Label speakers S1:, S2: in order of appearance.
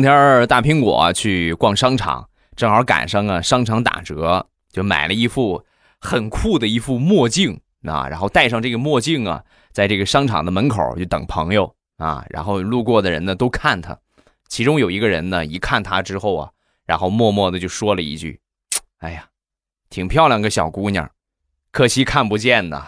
S1: 今天大苹果去逛商场，正好赶上啊商场打折，就买了一副很酷的一副墨镜啊，然后戴上这个墨镜啊，在这个商场的门口就等朋友啊，然后路过的人呢都看他，其中有一个人呢一看他之后啊，然后默默的就说了一句：“哎呀，挺漂亮个小姑娘，可惜看不见呐。”